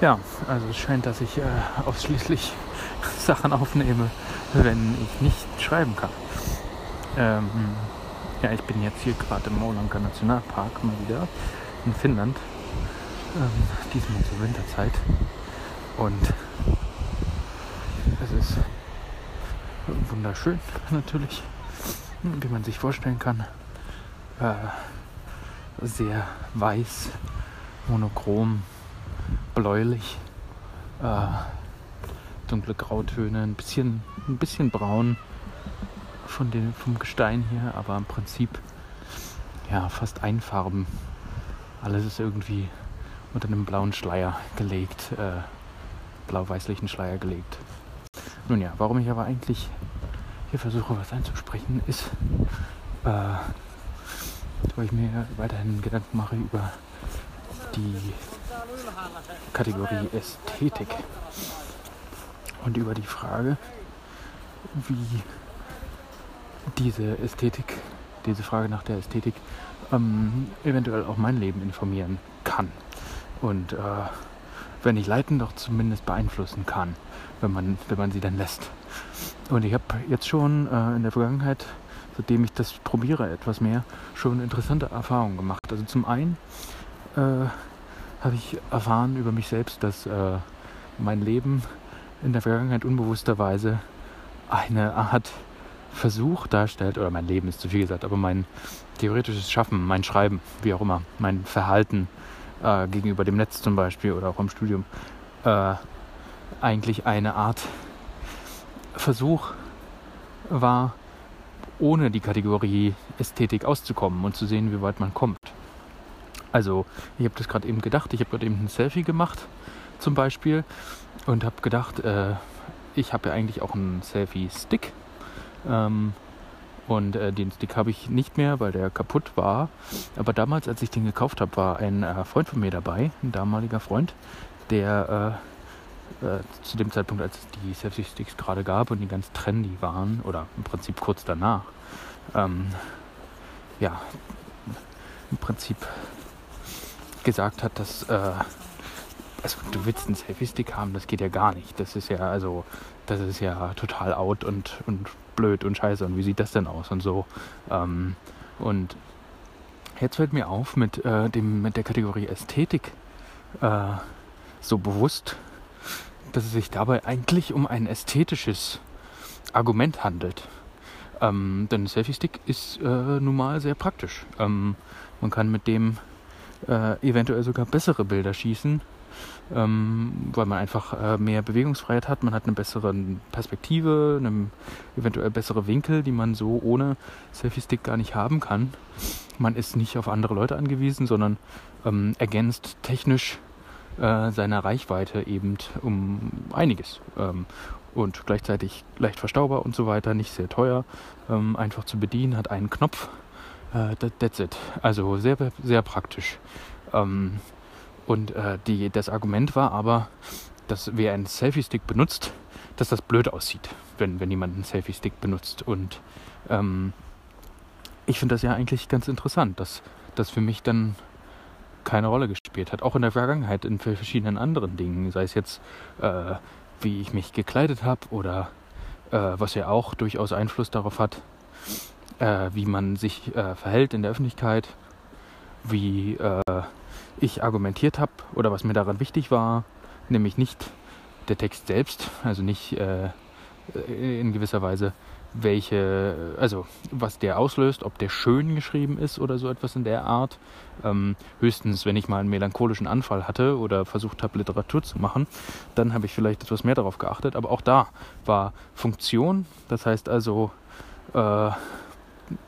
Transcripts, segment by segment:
Ja, also es scheint, dass ich äh, ausschließlich Sachen aufnehme, wenn ich nicht schreiben kann. Ähm, ja, ich bin jetzt hier gerade im Maulanka Nationalpark mal wieder in Finnland. Ähm, diesmal zur Winterzeit. Und es ist wunderschön natürlich, wie man sich vorstellen kann. Äh, sehr weiß, monochrom, bläulich, äh, dunkle Grautöne, ein bisschen, ein bisschen braun von den, vom Gestein hier, aber im Prinzip ja fast einfarben. Alles ist irgendwie unter einem blauen Schleier gelegt, äh, blau-weißlichen Schleier gelegt. Nun ja, warum ich aber eigentlich hier versuche, was einzusprechen, ist, äh, weil ich mir weiterhin Gedanken mache über die Kategorie Ästhetik und über die Frage, wie diese Ästhetik, diese Frage nach der Ästhetik ähm, eventuell auch mein Leben informieren kann. Und äh, wenn nicht leiten, doch zumindest beeinflussen kann, wenn man, wenn man sie dann lässt. Und ich habe jetzt schon äh, in der Vergangenheit, seitdem ich das probiere etwas mehr, schon interessante Erfahrungen gemacht. Also zum einen äh, habe ich erfahren über mich selbst, dass äh, mein Leben in der Vergangenheit unbewussterweise eine Art Versuch darstellt, oder mein Leben ist zu viel gesagt, aber mein theoretisches Schaffen, mein Schreiben, wie auch immer, mein Verhalten äh, gegenüber dem Netz zum Beispiel oder auch im Studium, äh, eigentlich eine Art Versuch war, ohne die Kategorie Ästhetik auszukommen und zu sehen, wie weit man kommt. Also, ich habe das gerade eben gedacht, ich habe gerade eben ein Selfie gemacht, zum Beispiel, und habe gedacht, äh, ich habe ja eigentlich auch einen Selfie-Stick. Ähm, und äh, den Stick habe ich nicht mehr, weil der kaputt war. Aber damals, als ich den gekauft habe, war ein äh, Freund von mir dabei, ein damaliger Freund, der äh, äh zu dem Zeitpunkt, als es die Selfie-Sticks gerade gab und die ganz trendy waren, oder im Prinzip kurz danach, ähm, ja, im Prinzip gesagt hat, dass äh, also du willst einen Selfie-Stick haben, das geht ja gar nicht. Das ist ja, also, das ist ja total out und, und blöd und scheiße. Und wie sieht das denn aus und so. Ähm, und jetzt fällt mir auf mit, äh, dem, mit der Kategorie Ästhetik äh, so bewusst, dass es sich dabei eigentlich um ein ästhetisches Argument handelt. Ähm, denn ein Selfie-Stick ist äh, nun mal sehr praktisch. Ähm, man kann mit dem äh, eventuell sogar bessere Bilder schießen, ähm, weil man einfach äh, mehr Bewegungsfreiheit hat. Man hat eine bessere Perspektive, eine eventuell bessere Winkel, die man so ohne Selfie-Stick gar nicht haben kann. Man ist nicht auf andere Leute angewiesen, sondern ähm, ergänzt technisch äh, seine Reichweite eben um einiges. Ähm, und gleichzeitig leicht verstaubar und so weiter, nicht sehr teuer, ähm, einfach zu bedienen, hat einen Knopf äh, that's it. Also sehr, sehr praktisch. Ähm, und äh, die, das Argument war aber, dass wer einen Selfie-Stick benutzt, dass das blöd aussieht, wenn, wenn jemand einen Selfie-Stick benutzt. Und ähm, ich finde das ja eigentlich ganz interessant, dass das für mich dann keine Rolle gespielt hat. Auch in der Vergangenheit in verschiedenen anderen Dingen, sei es jetzt, äh, wie ich mich gekleidet habe oder äh, was ja auch durchaus Einfluss darauf hat, äh, wie man sich äh, verhält in der Öffentlichkeit, wie äh, ich argumentiert habe oder was mir daran wichtig war, nämlich nicht der Text selbst, also nicht äh, in gewisser Weise welche, also was der auslöst, ob der schön geschrieben ist oder so etwas in der Art. Ähm, höchstens, wenn ich mal einen melancholischen Anfall hatte oder versucht habe, Literatur zu machen, dann habe ich vielleicht etwas mehr darauf geachtet. Aber auch da war Funktion, das heißt also äh,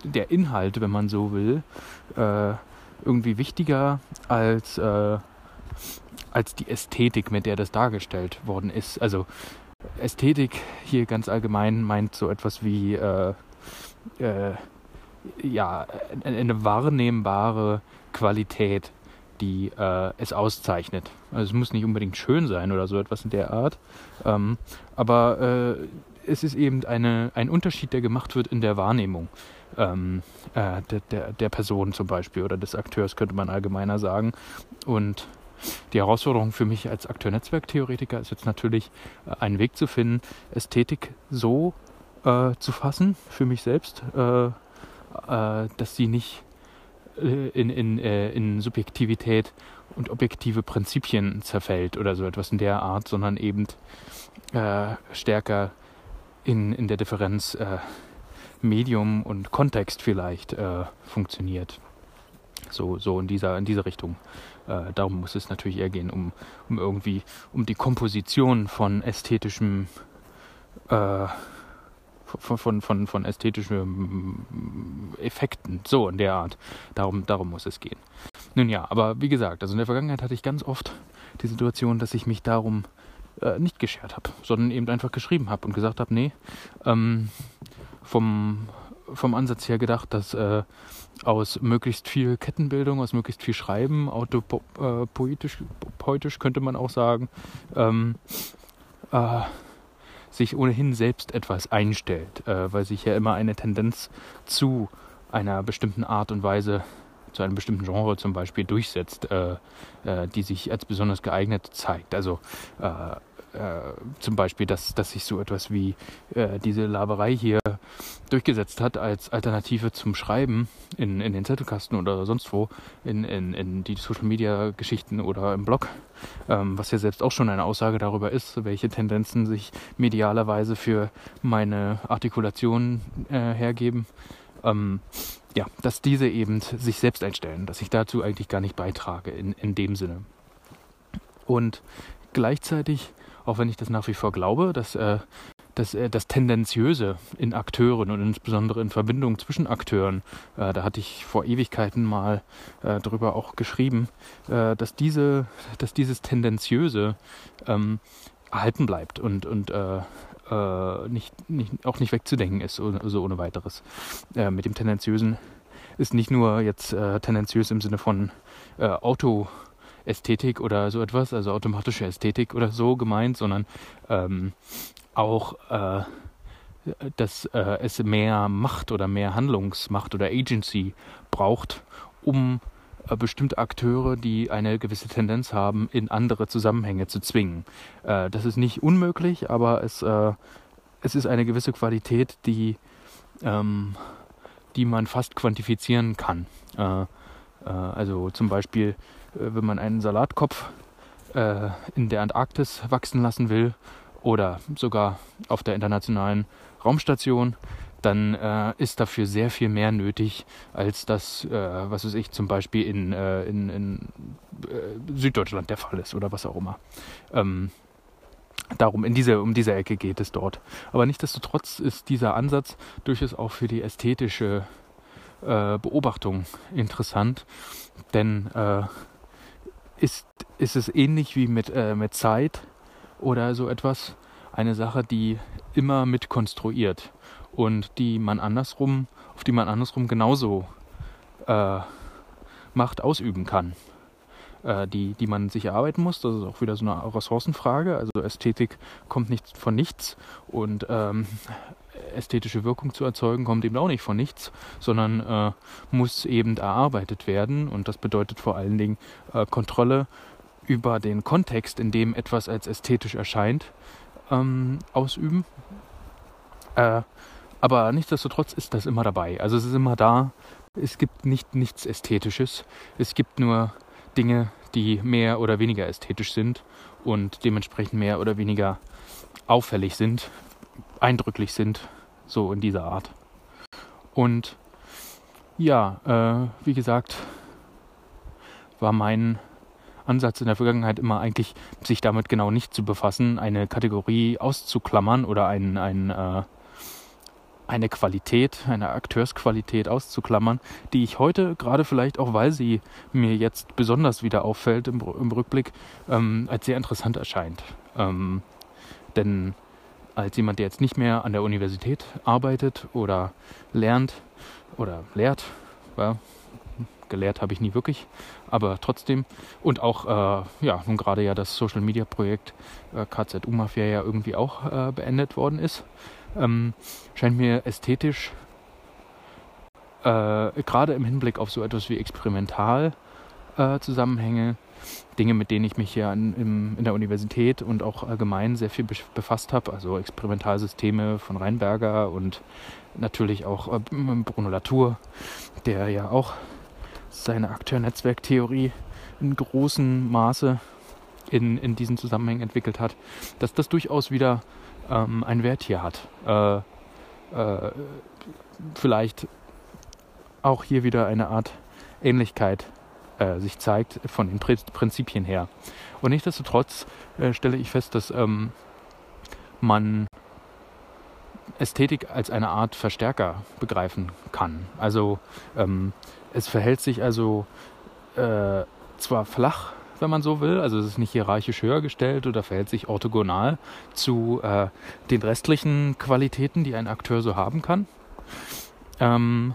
der Inhalt, wenn man so will, äh, irgendwie wichtiger als, äh, als die Ästhetik, mit der das dargestellt worden ist. Also Ästhetik hier ganz allgemein meint so etwas wie äh, äh ja, eine wahrnehmbare Qualität, die äh, es auszeichnet. Also es muss nicht unbedingt schön sein oder so etwas in der Art, ähm, aber äh, es ist eben eine, ein Unterschied, der gemacht wird in der Wahrnehmung ähm, äh, der, der, der Person zum Beispiel oder des Akteurs, könnte man allgemeiner sagen. Und die Herausforderung für mich als Akteur-Netzwerk-Theoretiker ist jetzt natürlich, äh, einen Weg zu finden, Ästhetik so äh, zu fassen für mich selbst, äh, äh, dass sie nicht äh, in, in, äh, in Subjektivität und objektive Prinzipien zerfällt oder so etwas in der Art, sondern eben stärker in, in der Differenz Medium und Kontext vielleicht funktioniert. So, so in dieser, in dieser Richtung. Äh, darum muss es natürlich eher gehen, um, um irgendwie, um die Komposition von ästhetischem, äh, von, von, von, von ästhetischen Effekten, so in der Art. Darum, darum muss es gehen. Nun ja, aber wie gesagt, also in der Vergangenheit hatte ich ganz oft die Situation, dass ich mich darum äh, nicht geschert habe, sondern eben einfach geschrieben habe und gesagt habe, nee, ähm, vom, vom Ansatz her gedacht, dass äh, aus möglichst viel Kettenbildung, aus möglichst viel Schreiben, autopoetisch äh, poetisch könnte man auch sagen, ähm, äh, sich ohnehin selbst etwas einstellt, äh, weil sich ja immer eine Tendenz zu einer bestimmten Art und Weise, zu einem bestimmten Genre zum Beispiel durchsetzt, äh, äh, die sich als besonders geeignet zeigt. Also zum Beispiel, dass, dass sich so etwas wie äh, diese Laberei hier durchgesetzt hat als Alternative zum Schreiben in, in den Zettelkasten oder sonst wo, in, in, in die Social Media Geschichten oder im Blog, ähm, was ja selbst auch schon eine Aussage darüber ist, welche Tendenzen sich medialerweise für meine Artikulation äh, hergeben. Ähm, ja, dass diese eben sich selbst einstellen, dass ich dazu eigentlich gar nicht beitrage in, in dem Sinne. Und gleichzeitig auch wenn ich das nach wie vor glaube, dass äh, das, äh, das Tendenziöse in Akteuren und insbesondere in Verbindungen zwischen Akteuren, äh, da hatte ich vor Ewigkeiten mal äh, drüber auch geschrieben, äh, dass, diese, dass dieses Tendenziöse ähm, erhalten bleibt und, und äh, äh, nicht, nicht, auch nicht wegzudenken ist, so, so ohne weiteres. Äh, mit dem Tendenziösen ist nicht nur jetzt äh, tendenziös im Sinne von äh, Auto- Ästhetik oder so etwas, also automatische Ästhetik oder so gemeint, sondern ähm, auch, äh, dass äh, es mehr Macht oder mehr Handlungsmacht oder Agency braucht, um äh, bestimmte Akteure, die eine gewisse Tendenz haben, in andere Zusammenhänge zu zwingen. Äh, das ist nicht unmöglich, aber es, äh, es ist eine gewisse Qualität, die, ähm, die man fast quantifizieren kann. Äh, also zum Beispiel wenn man einen Salatkopf äh, in der Antarktis wachsen lassen will oder sogar auf der internationalen Raumstation, dann äh, ist dafür sehr viel mehr nötig, als das, äh, was weiß ich, zum Beispiel in, äh, in, in äh, Süddeutschland der Fall ist oder was auch immer. Ähm, darum, in diese, um diese Ecke geht es dort. Aber nichtsdestotrotz ist dieser Ansatz durchaus auch für die ästhetische Beobachtung interessant, denn ist, ist es ähnlich wie mit, äh, mit Zeit oder so etwas. Eine Sache, die immer mit konstruiert und die man andersrum, auf die man andersrum genauso äh, Macht ausüben kann. Äh, die, die man sich erarbeiten muss. Das ist auch wieder so eine Ressourcenfrage. Also Ästhetik kommt nicht von nichts und ähm, ästhetische Wirkung zu erzeugen, kommt eben auch nicht von nichts, sondern äh, muss eben erarbeitet werden. Und das bedeutet vor allen Dingen äh, Kontrolle über den Kontext, in dem etwas als ästhetisch erscheint, ähm, ausüben. Äh, aber nichtsdestotrotz ist das immer dabei. Also es ist immer da. Es gibt nicht nichts Ästhetisches. Es gibt nur Dinge, die mehr oder weniger ästhetisch sind und dementsprechend mehr oder weniger auffällig sind, eindrücklich sind, so in dieser Art. Und ja, äh, wie gesagt, war mein Ansatz in der Vergangenheit immer eigentlich, sich damit genau nicht zu befassen, eine Kategorie auszuklammern oder ein, ein, äh, eine Qualität, eine Akteursqualität auszuklammern, die ich heute, gerade vielleicht auch, weil sie mir jetzt besonders wieder auffällt im, im Rückblick, ähm, als sehr interessant erscheint. Ähm, denn als jemand, der jetzt nicht mehr an der Universität arbeitet oder lernt oder lehrt, ja, gelehrt habe ich nie wirklich, aber trotzdem und auch äh, ja nun gerade ja das Social Media Projekt äh, KZU Mafia ja irgendwie auch äh, beendet worden ist, ähm, scheint mir ästhetisch äh, gerade im Hinblick auf so etwas wie experimental äh, Dinge, mit denen ich mich ja in, in, in der Universität und auch allgemein sehr viel befasst habe. Also Experimentalsysteme von Reinberger und natürlich auch äh, Bruno Latour, der ja auch seine Akteurnetzwerktheorie in großem Maße in, in diesen Zusammenhängen entwickelt hat, dass das durchaus wieder ähm, einen Wert hier hat. Äh, äh, vielleicht auch hier wieder eine Art Ähnlichkeit äh, sich zeigt von den Prinzipien her. Und nichtsdestotrotz äh, stelle ich fest, dass ähm, man Ästhetik als eine Art Verstärker begreifen kann. Also ähm, es verhält sich also äh, zwar flach, wenn man so will, also es ist nicht hierarchisch höher gestellt oder verhält sich orthogonal zu äh, den restlichen Qualitäten, die ein Akteur so haben kann. Ähm,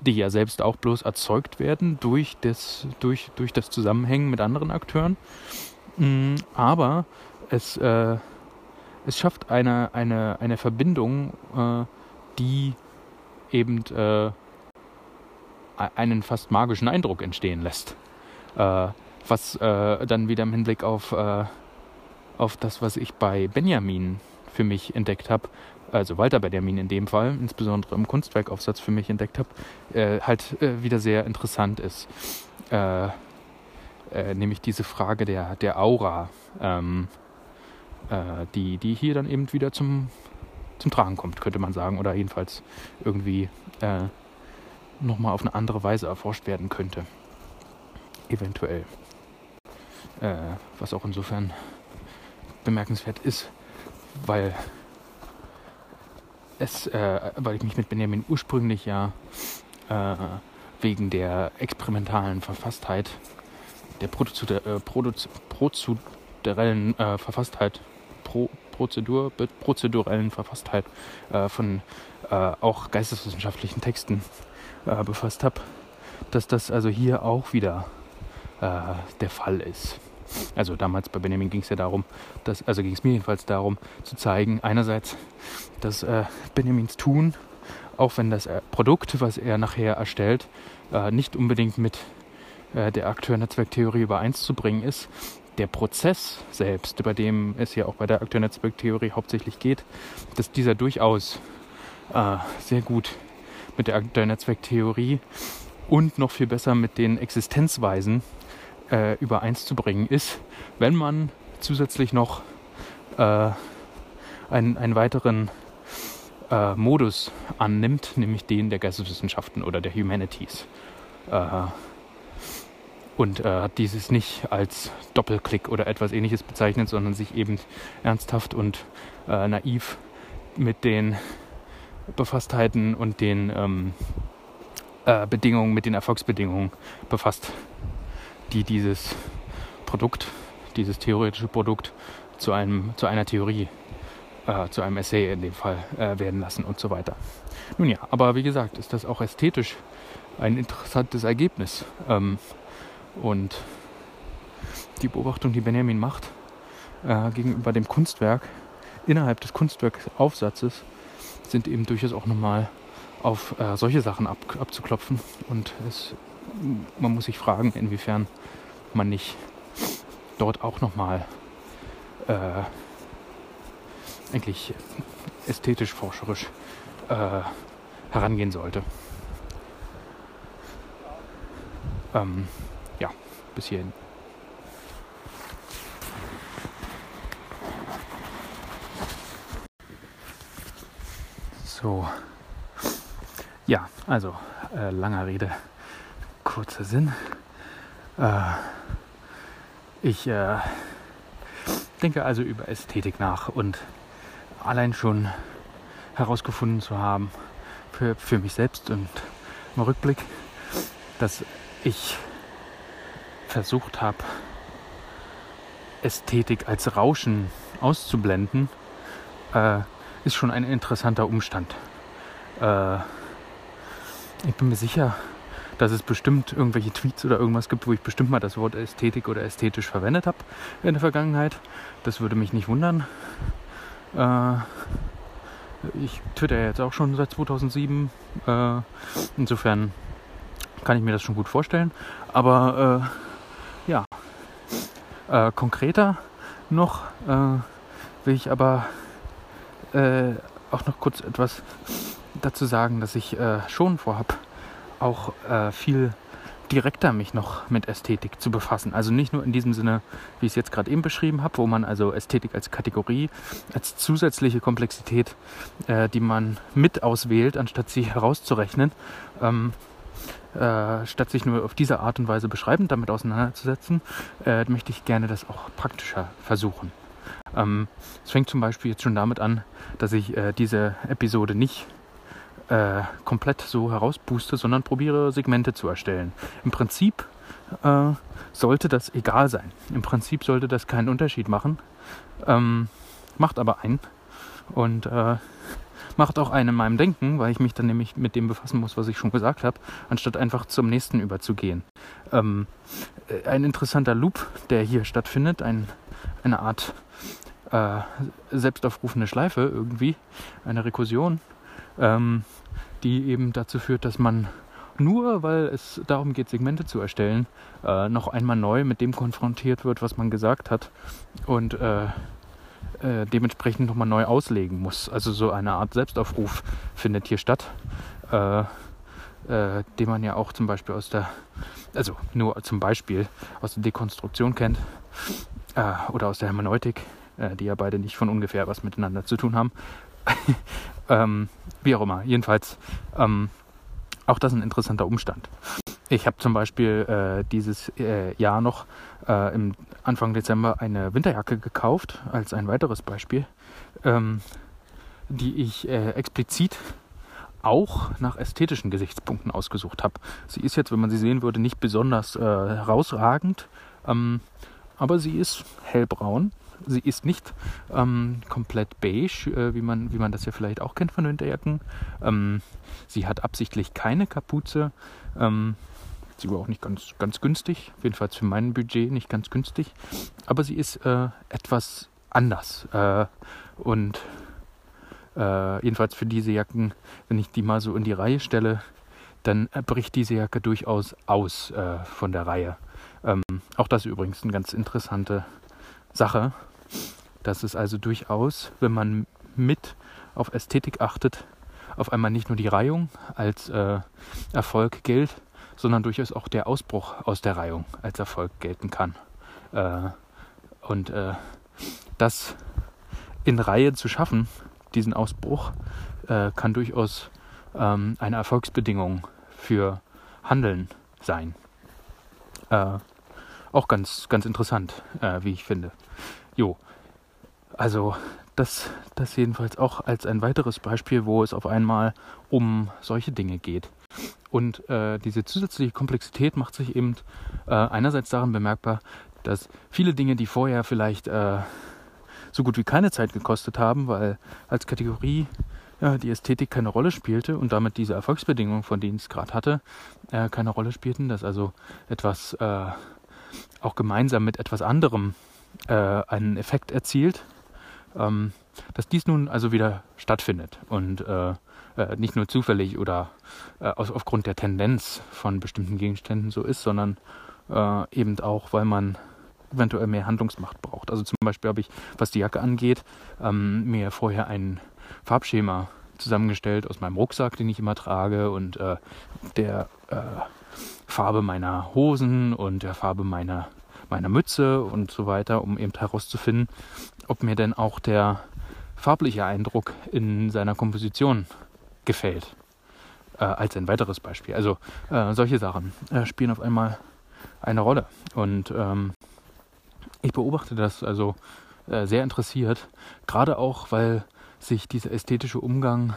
die ja selbst auch bloß erzeugt werden durch das, durch, durch das Zusammenhängen mit anderen Akteuren. Mm, aber es, äh, es schafft eine, eine, eine Verbindung, äh, die eben äh, einen fast magischen Eindruck entstehen lässt. Was äh, dann wieder im Hinblick auf, äh, auf das, was ich bei Benjamin für mich entdeckt habe, also Walter Benjamin in dem Fall, insbesondere im Kunstwerkaufsatz für mich entdeckt habe, äh, halt äh, wieder sehr interessant ist. Äh, äh nämlich diese Frage der, der Aura, ähm, äh, die, die hier dann eben wieder zum, zum Tragen kommt, könnte man sagen, oder jedenfalls irgendwie äh, nochmal auf eine andere Weise erforscht werden könnte. Eventuell. Was auch insofern bemerkenswert ist, weil es, äh, weil ich mich mit Benjamin ursprünglich ja äh, wegen der experimentalen Verfasstheit, der äh, prozedurellen äh, Verfasstheit, Pro, Prozedur, prozedurellen Verfasstheit äh, von äh, auch geisteswissenschaftlichen Texten befasst habe, dass das also hier auch wieder der Fall ist. Also damals bei Benjamin ging es ja darum, dass, also ging es mir jedenfalls darum, zu zeigen, einerseits, dass äh, Benjamins Tun, auch wenn das äh, Produkt, was er nachher erstellt, äh, nicht unbedingt mit äh, der Akteurnetzwerktheorie übereinzubringen ist, der Prozess selbst, bei dem es ja auch bei der Akteurnetzwerktheorie hauptsächlich geht, dass dieser durchaus äh, sehr gut mit der Akteurnetzwerktheorie und noch viel besser mit den Existenzweisen äh, übereinzubringen ist, wenn man zusätzlich noch äh, einen, einen weiteren äh, Modus annimmt, nämlich den der Geisteswissenschaften oder der Humanities. Äh, und äh, hat dieses nicht als Doppelklick oder etwas ähnliches bezeichnet, sondern sich eben ernsthaft und äh, naiv mit den Befasstheiten und den ähm, Bedingungen, mit den Erfolgsbedingungen befasst die dieses Produkt, dieses theoretische Produkt zu, einem, zu einer Theorie, äh, zu einem Essay in dem Fall äh, werden lassen und so weiter. Nun ja, aber wie gesagt, ist das auch ästhetisch ein interessantes Ergebnis. Ähm, und die Beobachtung, die Benjamin macht äh, gegenüber dem Kunstwerk innerhalb des Kunstwerkaufsatzes, sind eben durchaus auch nochmal auf äh, solche Sachen ab, abzuklopfen. Und es, man muss sich fragen, inwiefern man nicht dort auch nochmal äh, eigentlich ästhetisch, forscherisch äh, herangehen sollte. Ähm, ja, bis hierhin. So. Ja, also äh, langer Rede, kurzer Sinn. Äh, ich äh, denke also über Ästhetik nach und allein schon herausgefunden zu haben für, für mich selbst und im Rückblick, dass ich versucht habe, Ästhetik als Rauschen auszublenden, äh, ist schon ein interessanter Umstand. Äh, ich bin mir sicher, dass es bestimmt irgendwelche Tweets oder irgendwas gibt, wo ich bestimmt mal das Wort Ästhetik oder ästhetisch verwendet habe in der Vergangenheit. Das würde mich nicht wundern. Äh, ich twitter jetzt auch schon seit 2007. Äh, insofern kann ich mir das schon gut vorstellen. Aber äh, ja, Äh, konkreter noch äh, will ich aber äh, auch noch kurz etwas dazu sagen, dass ich äh, schon vorhab, auch äh, viel direkter mich noch mit Ästhetik zu befassen. Also nicht nur in diesem Sinne, wie ich es jetzt gerade eben beschrieben habe, wo man also Ästhetik als Kategorie, als zusätzliche Komplexität, äh, die man mit auswählt, anstatt sie herauszurechnen, ähm, äh, statt sich nur auf diese Art und Weise beschreibend damit auseinanderzusetzen, äh, möchte ich gerne das auch praktischer versuchen. Ähm, es fängt zum Beispiel jetzt schon damit an, dass ich äh, diese Episode nicht äh, komplett so herausbooste, sondern probiere Segmente zu erstellen. Im Prinzip äh, sollte das egal sein. Im Prinzip sollte das keinen Unterschied machen. Ähm, macht aber einen. Und äh, macht auch einen in meinem Denken, weil ich mich dann nämlich mit dem befassen muss, was ich schon gesagt habe, anstatt einfach zum nächsten überzugehen. Ähm, äh, ein interessanter Loop, der hier stattfindet, ein, eine Art äh, selbstaufrufende Schleife irgendwie, eine Rekursion, ähm, die eben dazu führt, dass man nur, weil es darum geht, Segmente zu erstellen, äh, noch einmal neu mit dem konfrontiert wird, was man gesagt hat und äh, äh, dementsprechend nochmal neu auslegen muss. Also so eine Art Selbstaufruf findet hier statt, äh, äh, den man ja auch zum Beispiel aus der, also nur zum Beispiel aus der Dekonstruktion kennt äh, oder aus der Hermeneutik, die ja beide nicht von ungefähr was miteinander zu tun haben. Ähm, wie auch immer. Jedenfalls, ähm, auch das ein interessanter Umstand. Ich habe zum Beispiel äh, dieses äh, Jahr noch äh, im Anfang Dezember eine Winterjacke gekauft, als ein weiteres Beispiel, ähm, die ich äh, explizit auch nach ästhetischen Gesichtspunkten ausgesucht habe. Sie ist jetzt, wenn man sie sehen würde, nicht besonders äh, herausragend, ähm, aber sie ist hellbraun Sie ist nicht ähm, komplett beige, äh, wie, man, wie man das ja vielleicht auch kennt von Winterjacken. Ähm, sie hat absichtlich keine Kapuze. Ähm, sie war auch nicht ganz, ganz günstig, jedenfalls für mein Budget nicht ganz günstig. Aber sie ist äh, etwas anders. Äh, und äh, jedenfalls für diese Jacken, wenn ich die mal so in die Reihe stelle, dann bricht diese Jacke durchaus aus äh, von der Reihe. Ähm, auch das übrigens eine ganz interessante Sache, dass es also durchaus, wenn man mit auf Ästhetik achtet, auf einmal nicht nur die Reihung als äh, Erfolg gilt, sondern durchaus auch der Ausbruch aus der Reihung als Erfolg gelten kann. Äh, und äh, das in Reihe zu schaffen, diesen Ausbruch, äh, kann durchaus ähm, eine Erfolgsbedingung für Handeln sein. Äh, auch ganz, ganz interessant, äh, wie ich finde. Jo, also das, das jedenfalls auch als ein weiteres Beispiel, wo es auf einmal um solche Dinge geht. Und äh, diese zusätzliche Komplexität macht sich eben äh, einerseits daran bemerkbar, dass viele Dinge, die vorher vielleicht äh, so gut wie keine Zeit gekostet haben, weil als Kategorie ja, die Ästhetik keine Rolle spielte und damit diese Erfolgsbedingungen, von denen ich es gerade hatte, äh, keine Rolle spielten, dass also etwas äh, auch gemeinsam mit etwas anderem äh, einen Effekt erzielt, ähm, dass dies nun also wieder stattfindet und äh, äh, nicht nur zufällig oder äh, aus, aufgrund der Tendenz von bestimmten Gegenständen so ist, sondern äh, eben auch, weil man eventuell mehr Handlungsmacht braucht. Also zum Beispiel habe ich, was die Jacke angeht, ähm, mir vorher ein Farbschema zusammengestellt aus meinem Rucksack, den ich immer trage und äh, der äh, Farbe meiner Hosen und der Farbe meiner, meiner Mütze und so weiter, um eben herauszufinden, ob mir denn auch der farbliche Eindruck in seiner Komposition gefällt. Äh, als ein weiteres Beispiel. Also äh, solche Sachen äh, spielen auf einmal eine Rolle. Und ähm, ich beobachte das also äh, sehr interessiert, gerade auch, weil sich dieser ästhetische Umgang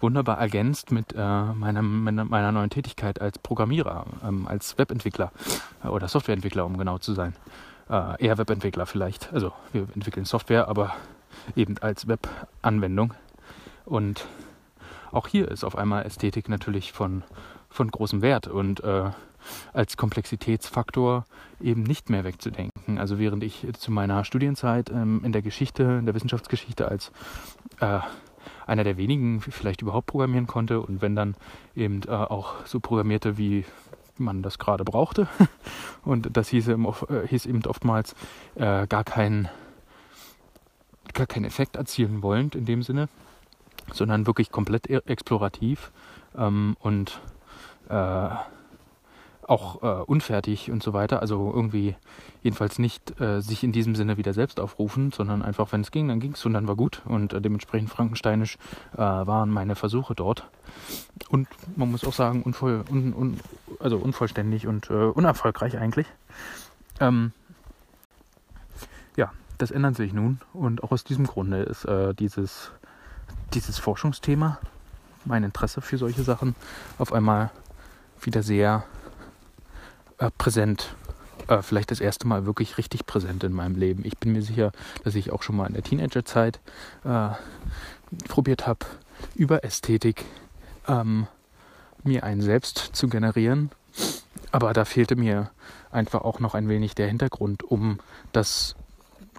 wunderbar ergänzt mit äh, meiner, meiner, neuen Tätigkeit als Programmierer, ähm, als Webentwickler äh, oder Softwareentwickler, um genau zu sein. Äh, eher Webentwickler vielleicht. Also wir entwickeln Software, aber eben als Webanwendung. Und auch hier ist auf einmal Ästhetik natürlich von, von großem Wert und äh, als Komplexitätsfaktor eben nicht mehr wegzudenken. Also während ich zu meiner Studienzeit ähm, in der Geschichte, in der Wissenschaftsgeschichte als äh, einer der wenigen vielleicht überhaupt programmieren konnte und wenn dann eben äh, auch so programmierte wie man das gerade brauchte. Und das hieß, äh, hieß eben oftmals äh, gar, kein, gar keinen Effekt erzielen wollend in dem Sinne, sondern wirklich komplett e-, explorativ ähm, und äh, auch äh, unfertig und so weiter. Also irgendwie jedenfalls nicht äh, sich in diesem Sinne wieder selbst aufrufen, sondern einfach, wenn es ging, dann ging es und dann war gut. Und äh, dementsprechend frankensteinisch äh, waren meine Versuche dort. Und man muss auch sagen, unvoll, un, un, also unvollständig und äh, unerfolgreich eigentlich. Ähm, ja, das ändert sich nun. Und auch aus diesem Grunde ist äh, dieses, dieses Forschungsthema, mein Interesse für solche Sachen, auf einmal wieder sehr äh, präsent. Äh, vielleicht das erste Mal wirklich richtig präsent in meinem Leben. Ich bin mir sicher, dass ich auch schon mal in der Teenagerzeit äh, probiert habe, über Ästhetik ähm, mir einen selbst zu generieren. Aber da fehlte mir einfach auch noch ein wenig der Hintergrund, um das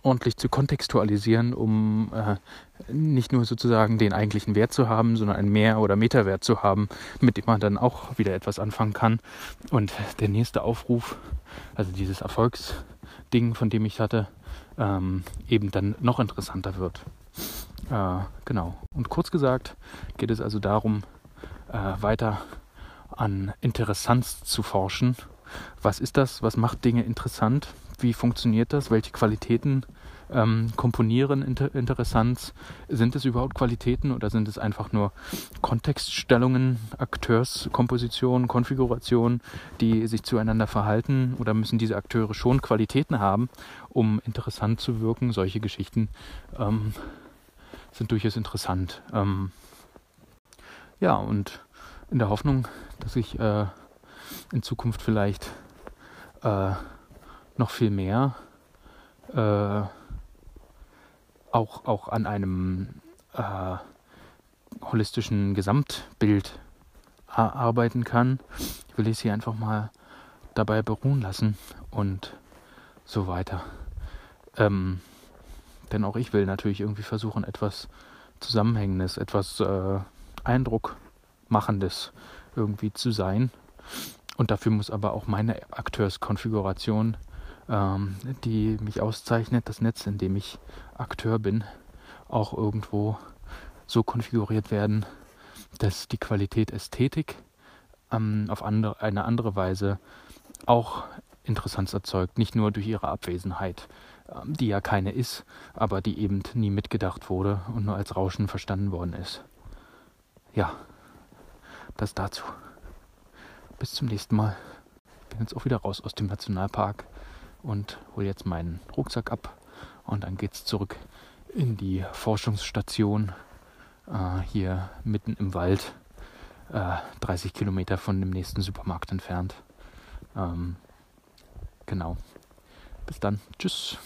ordentlich zu kontextualisieren, um äh, nicht nur sozusagen den eigentlichen Wert zu haben, sondern einen Mehr- oder Meterwert zu haben, mit dem man dann auch wieder etwas anfangen kann. Und der nächste Aufruf, also dieses Erfolgsding, von dem ich hatte, ähm, eben dann noch interessanter wird. Äh, genau. Und kurz gesagt geht es also darum, äh, weiter an Interessanz zu forschen. Was ist das? Was macht Dinge interessant? Wie funktioniert das? Welche Qualitäten ähm, komponieren inter Interessanz? Sind es überhaupt Qualitäten oder sind es einfach nur Kontextstellungen, Akteurskompositionen, Konfigurationen, die sich zueinander verhalten? Oder müssen diese Akteure schon Qualitäten haben, um interessant zu wirken? Solche Geschichten ähm, sind durchaus interessant. Ähm, ja, und in der Hoffnung, dass ich äh, in Zukunft vielleicht äh, noch viel mehr äh, auch, auch an einem äh, holistischen Gesamtbild arbeiten kann. Ich will es hier einfach mal dabei beruhen lassen und so weiter. Ähm, denn auch ich will natürlich irgendwie versuchen, etwas Zusammenhängendes, etwas äh, Eindruckmachendes irgendwie zu sein. Und dafür muss aber auch meine Akteurskonfiguration ähm, die mich auszeichnet, das Netz, in dem ich Akteur bin, auch irgendwo so konfiguriert werden, dass die Qualität Ästhetik ähm, auf andere, eine andere Weise auch Interessanz erzeugt, nicht nur durch ihre Abwesenheit, ähm, die ja keine ist, aber die eben nie mitgedacht wurde und nur als Rauschen verstanden worden ist. Ja, das dazu. Bis zum nächsten Mal. Bin jetzt auch wieder raus aus dem Nationalpark und hole jetzt meinen Rucksack ab und dann geht's zurück in die Forschungsstation äh, hier mitten im Wald, äh, 30 Kilometer von dem nächsten Supermarkt entfernt. Ähm, genau. Bis dann. Tschüss.